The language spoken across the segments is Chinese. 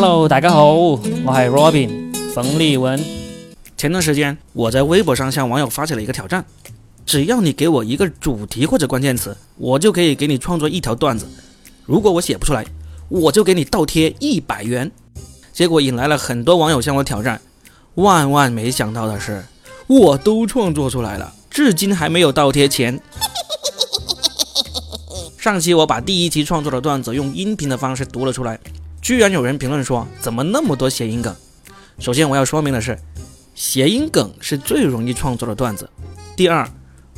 Hello，大家好，我系 Robin 冯立文。前段时间我在微博上向网友发起了一个挑战，只要你给我一个主题或者关键词，我就可以给你创作一条段子。如果我写不出来，我就给你倒贴一百元。结果引来了很多网友向我挑战。万万没想到的是，我都创作出来了，至今还没有倒贴钱。上期我把第一期创作的段子用音频的方式读了出来，居然有人评论说怎么那么多谐音梗？首先我要说明的是，谐音梗是最容易创作的段子。第二，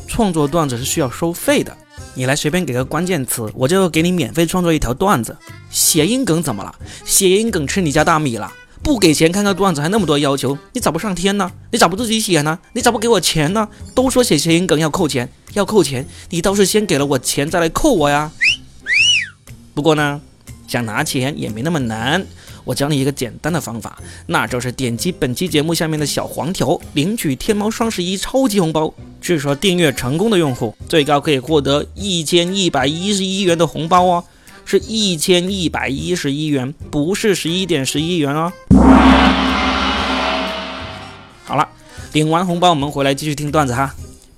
创作段子是需要收费的，你来随便给个关键词，我就给你免费创作一条段子。谐音梗怎么了？谐音梗吃你家大米了？不给钱看个段子还那么多要求，你咋不上天呢？你咋不自己写呢？你咋不给我钱呢？都说写谐音梗要扣钱，要扣钱，你倒是先给了我钱再来扣我呀。不过呢，想拿钱也没那么难，我教你一个简单的方法，那就是点击本期节目下面的小黄条，领取天猫双十一超级红包。据说订阅成功的用户最高可以获得一千一百一十一元的红包哦。是一千一百一十一元，不是十一点十一元哦。好了，领完红包，我们回来继续听段子哈。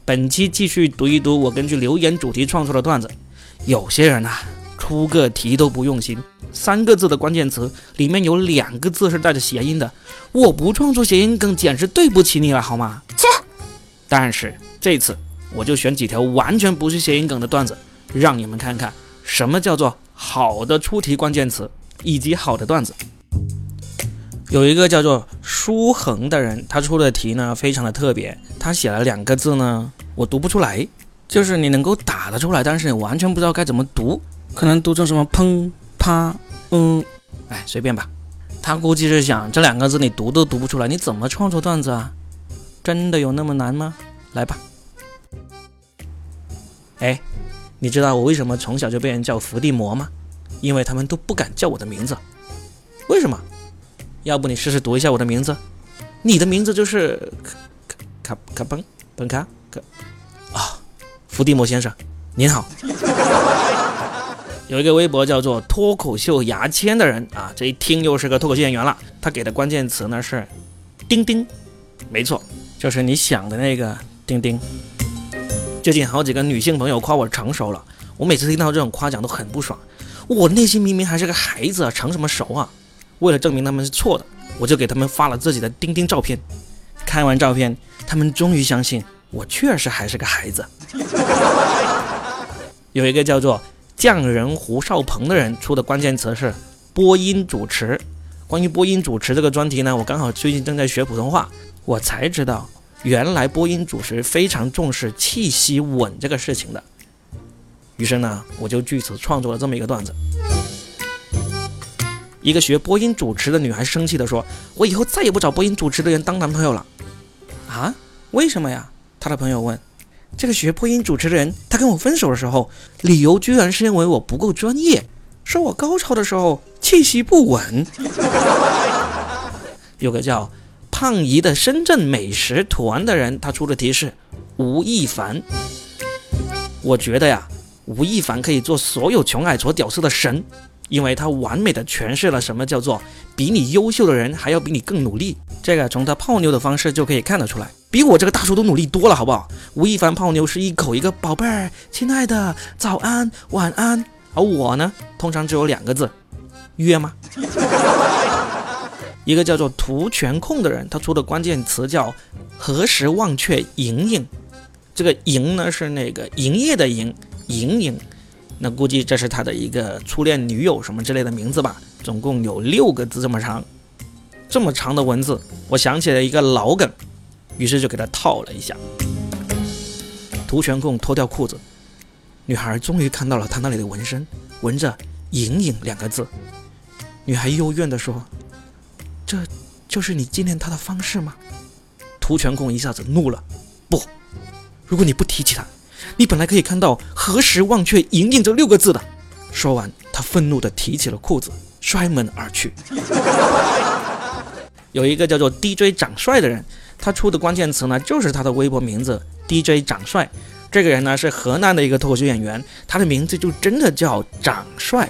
本期继续读一读我根据留言主题创作的段子。有些人呐，出个题都不用心，三个字的关键词里面有两个字是带着谐音的。我不创作谐音梗，简直对不起你了，好吗？切！但是这次我就选几条完全不是谐音梗的段子，让你们看看什么叫做。好的出题关键词以及好的段子，有一个叫做舒恒的人，他出的题呢非常的特别，他写了两个字呢，我读不出来，就是你能够打得出来，但是你完全不知道该怎么读，可能读成什么砰啪嗯，哎随便吧，他估计是想这两个字你读都读不出来，你怎么创作段子啊？真的有那么难吗？来吧，哎。你知道我为什么从小就被人叫伏地魔吗？因为他们都不敢叫我的名字。为什么？要不你试试读一下我的名字？你的名字就是卡卡卡崩崩卡卡啊！伏地魔先生，您好。有一个微博叫做脱口秀牙签的人啊，这一听又是个脱口秀演员了。他给的关键词呢是钉钉，没错，就是你想的那个钉钉。最近好几个女性朋友夸我成熟了，我每次听到这种夸奖都很不爽。我内心明明还是个孩子啊，成什么熟啊？为了证明他们是错的，我就给他们发了自己的钉钉照片。看完照片，他们终于相信我确实还是个孩子。有一个叫做匠人胡少鹏的人出的关键词是播音主持。关于播音主持这个专题呢，我刚好最近正在学普通话，我才知道。原来播音主持非常重视气息稳这个事情的，于是呢，我就据此创作了这么一个段子。一个学播音主持的女孩生气地说：“我以后再也不找播音主持的人当男朋友了。”啊？为什么呀？她的朋友问。这个学播音主持的人，他跟我分手的时候，理由居然是认为我不够专业，说我高潮的时候气息不稳。有个叫。胖姨的深圳美食团的人，他出的题是吴亦凡。我觉得呀，吴亦凡可以做所有穷矮矬屌丝的神，因为他完美的诠释了什么叫做比你优秀的人还要比你更努力。这个从他泡妞的方式就可以看得出来，比我这个大叔都努力多了，好不好？吴亦凡泡妞是一口一个宝贝儿，亲爱的，早安，晚安。而我呢，通常只有两个字，约吗？一个叫做图全控的人，他出的关键词叫“何时忘却莹莹”。这个“莹”呢是那个营业的“营”，莹莹。那估计这是他的一个初恋女友什么之类的名字吧。总共有六个字这么长，这么长的文字，我想起了一个老梗，于是就给他套了一下。涂全控脱掉裤子，女孩终于看到了他那里的纹身，纹着“莹莹”两个字。女孩幽怨地说。这就是你纪念他的方式吗？涂全控一下子怒了，不，如果你不提起他，你本来可以看到“何时忘却莹莹”这六个字的。说完，他愤怒地提起了裤子，摔门而去。有一个叫做 DJ 长帅的人，他出的关键词呢，就是他的微博名字 DJ 长帅。这个人呢是河南的一个脱口秀演员，他的名字就真的叫长帅，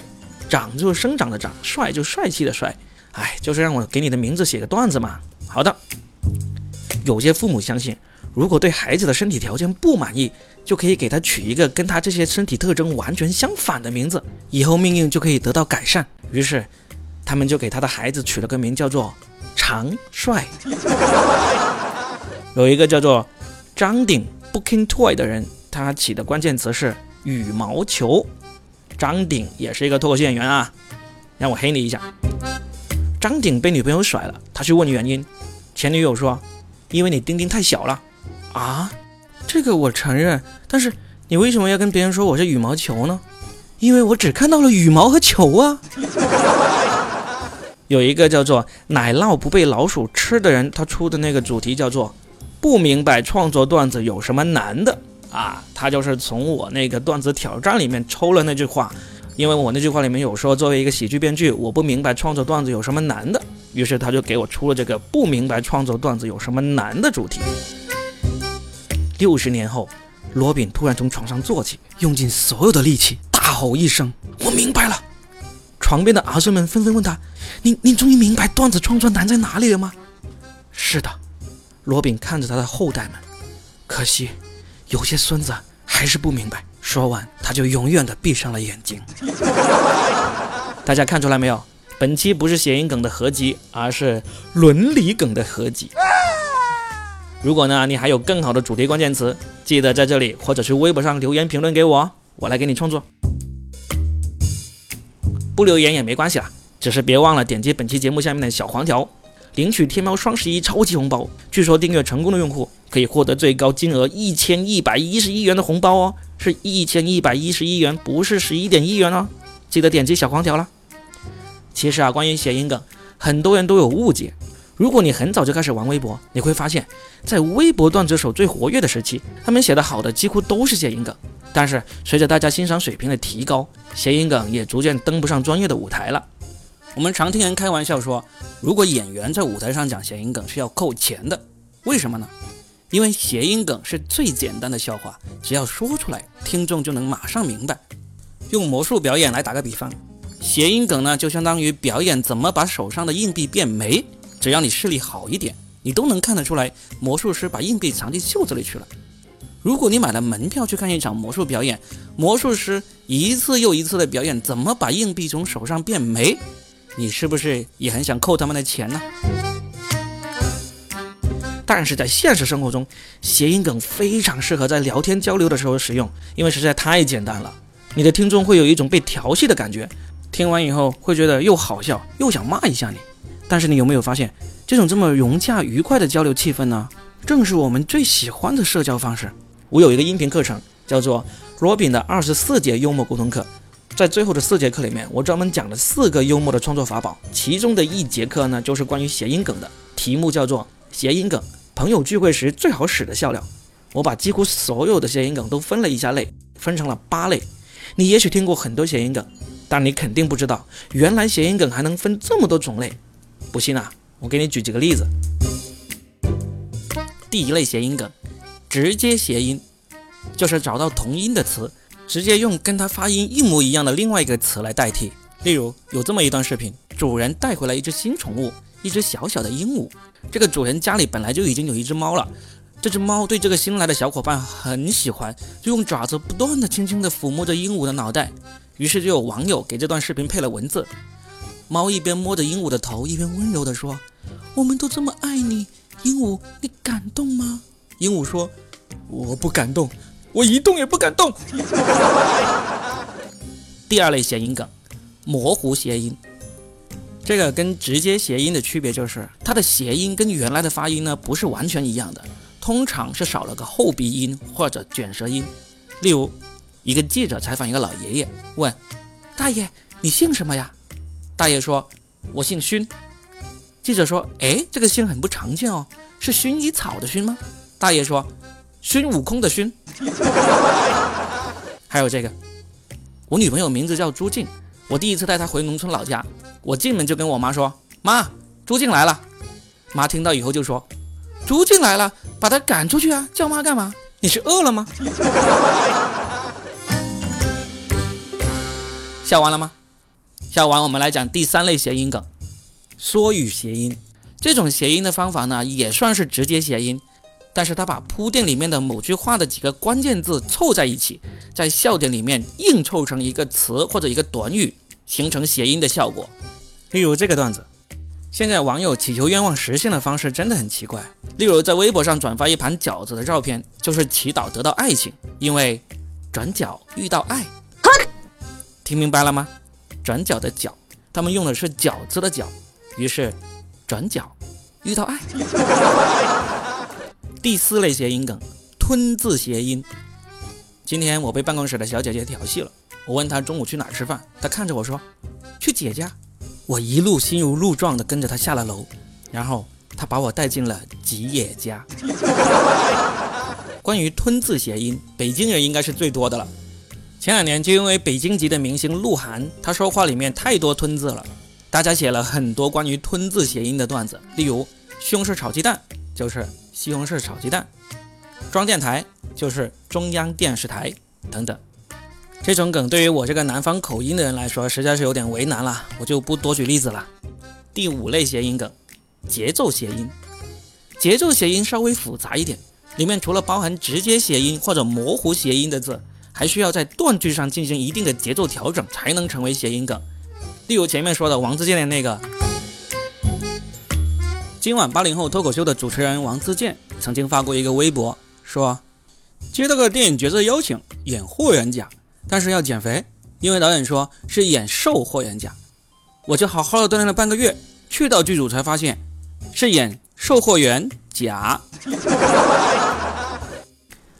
长就是生长的长，帅就帅气的帅。哎，就是让我给你的名字写个段子嘛。好的。有些父母相信，如果对孩子的身体条件不满意，就可以给他取一个跟他这些身体特征完全相反的名字，以后命运就可以得到改善。于是，他们就给他的孩子取了个名叫做长帅。有一个叫做张鼎 Booking Toy 的人，他起的关键词是羽毛球。张鼎也是一个脱口秀演员啊，让我黑你一下。张鼎被女朋友甩了，他去问原因，前女友说。因为你丁丁太小了，啊，这个我承认。但是你为什么要跟别人说我是羽毛球呢？因为我只看到了羽毛和球啊。有一个叫做奶酪不被老鼠吃的人，他出的那个主题叫做不明白创作段子有什么难的啊。他就是从我那个段子挑战里面抽了那句话，因为我那句话里面有说，作为一个喜剧编剧，我不明白创作段子有什么难的。于是他就给我出了这个不明白创作段子有什么难的主题。六十年后，罗宾突然从床上坐起，用尽所有的力气大吼一声：“我明白了！”旁边的儿孙们纷纷问他：“你你终于明白段子创作难在哪里了吗？”“是的。”罗宾看着他的后代们，可惜有些孙子还是不明白。说完，他就永远的闭上了眼睛。大家看出来没有？本期不是谐音梗的合集，而是伦理梗的合集。如果呢，你还有更好的主题关键词，记得在这里或者去微博上留言评论给我，我来给你创作。不留言也没关系啦，只是别忘了点击本期节目下面的小黄条，领取天猫双十一超级红包。据说订阅成功的用户可以获得最高金额一千一百一十一元的红包哦，是一千一百一十一元，不是十一点一元哦。记得点击小黄条啦。其实啊，关于谐音梗，很多人都有误解。如果你很早就开始玩微博，你会发现，在微博段子手最活跃的时期，他们写的好的几乎都是谐音梗。但是随着大家欣赏水平的提高，谐音梗也逐渐登不上专业的舞台了。我们常听人开玩笑说，如果演员在舞台上讲谐音梗是要扣钱的，为什么呢？因为谐音梗是最简单的笑话，只要说出来，听众就能马上明白。用魔术表演来打个比方。谐音梗呢，就相当于表演怎么把手上的硬币变没。只要你视力好一点，你都能看得出来，魔术师把硬币藏进袖子里去了。如果你买了门票去看一场魔术表演，魔术师一次又一次的表演怎么把硬币从手上变没，你是不是也很想扣他们的钱呢？但是在现实生活中，谐音梗非常适合在聊天交流的时候使用，因为实在太简单了，你的听众会有一种被调戏的感觉。听完以后会觉得又好笑又想骂一下你，但是你有没有发现，这种这么融洽愉快的交流气氛呢？正是我们最喜欢的社交方式。我有一个音频课程，叫做罗宾的二十四节幽默沟通课，在最后的四节课里面，我专门讲了四个幽默的创作法宝，其中的一节课呢，就是关于谐音梗的，题目叫做谐音梗，朋友聚会时最好使的笑料。我把几乎所有的谐音梗都分了一下类，分成了八类。你也许听过很多谐音梗。但你肯定不知道，原来谐音梗还能分这么多种类。不信啊，我给你举几个例子。第一类谐音梗，直接谐音，就是找到同音的词，直接用跟它发音一模一样的另外一个词来代替。例如，有这么一段视频：主人带回来一只新宠物，一只小小的鹦鹉。这个主人家里本来就已经有一只猫了，这只猫对这个新来的小伙伴很喜欢，就用爪子不断的轻轻的抚摸着鹦鹉的脑袋。于是就有网友给这段视频配了文字，猫一边摸着鹦鹉的头，一边温柔地说：“我们都这么爱你，鹦鹉，你感动吗？”鹦鹉说：“我不感动，我一动也不敢动。”第二类谐音梗，模糊谐音，这个跟直接谐音的区别就是，它的谐音跟原来的发音呢不是完全一样的，通常是少了个后鼻音或者卷舌音，例如。一个记者采访一个老爷爷，问：“大爷，你姓什么呀？”大爷说：“我姓熏。”记者说：“哎，这个姓很不常见哦，是薰衣草的薰吗？”大爷说：“孙悟空的孙。”还有这个，我女朋友名字叫朱静，我第一次带她回农村老家，我进门就跟我妈说：“妈，朱静来了。”妈听到以后就说：“朱静来了，把她赶出去啊！叫妈干嘛？你是饿了吗？” 笑完了吗？笑完，我们来讲第三类谐音梗。缩语谐音。这种谐音的方法呢，也算是直接谐音，但是它把铺垫里面的某句话的几个关键字凑在一起，在笑点里面硬凑成一个词或者一个短语，形成谐音的效果。例如这个段子，现在网友祈求愿望实现的方式真的很奇怪。例如在微博上转发一盘饺子的照片，就是祈祷得到爱情，因为转角遇到爱。听明白了吗？转角的角，他们用的是饺子的饺，于是转角遇到爱。第四类谐音梗，吞字谐音。今天我被办公室的小姐姐调戏了，我问她中午去哪儿吃饭，她看着我说去姐家。我一路心如鹿撞的跟着她下了楼，然后她把我带进了吉野家。关于吞字谐音，北京人应该是最多的了。前两年就因为北京籍的明星鹿晗，他说话里面太多吞字了，大家写了很多关于吞字谐音的段子，例如西红柿炒鸡蛋就是西红柿炒鸡蛋，装电台就是中央电视台等等。这种梗对于我这个南方口音的人来说，实在是有点为难了，我就不多举例子了。第五类谐音梗，节奏谐音。节奏谐音稍微复杂一点，里面除了包含直接谐音或者模糊谐音的字。还需要在断句上进行一定的节奏调整，才能成为谐音梗。例如前面说的王自健的那个，今晚八零后脱口秀的主持人王自健曾经发过一个微博，说接到个电影角色邀请，演霍元甲，但是要减肥，因为导演说是演瘦霍元甲，我就好好的锻炼了半个月，去到剧组才发现是演售货员甲。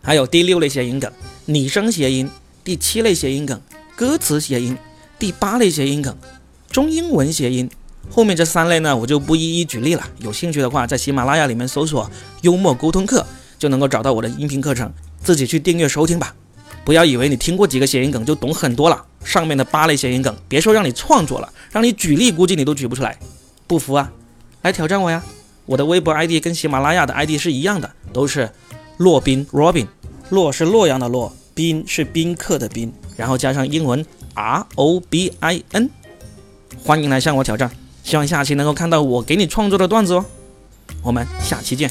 还有第六类谐音梗。拟声谐音，第七类谐音梗，歌词谐音，第八类谐音梗，中英文谐音。后面这三类呢，我就不一一举例了。有兴趣的话，在喜马拉雅里面搜索“幽默沟通课”，就能够找到我的音频课程，自己去订阅收听吧。不要以为你听过几个谐音梗就懂很多了。上面的八类谐音梗，别说让你创作了，让你举例，估计你都举不出来。不服啊？来挑战我呀！我的微博 ID 跟喜马拉雅的 ID 是一样的，都是洛宾 Robin。洛是洛阳的洛，宾是宾客的宾，然后加上英文 R O B I N，欢迎来向我挑战，希望下期能够看到我给你创作的段子哦，我们下期见。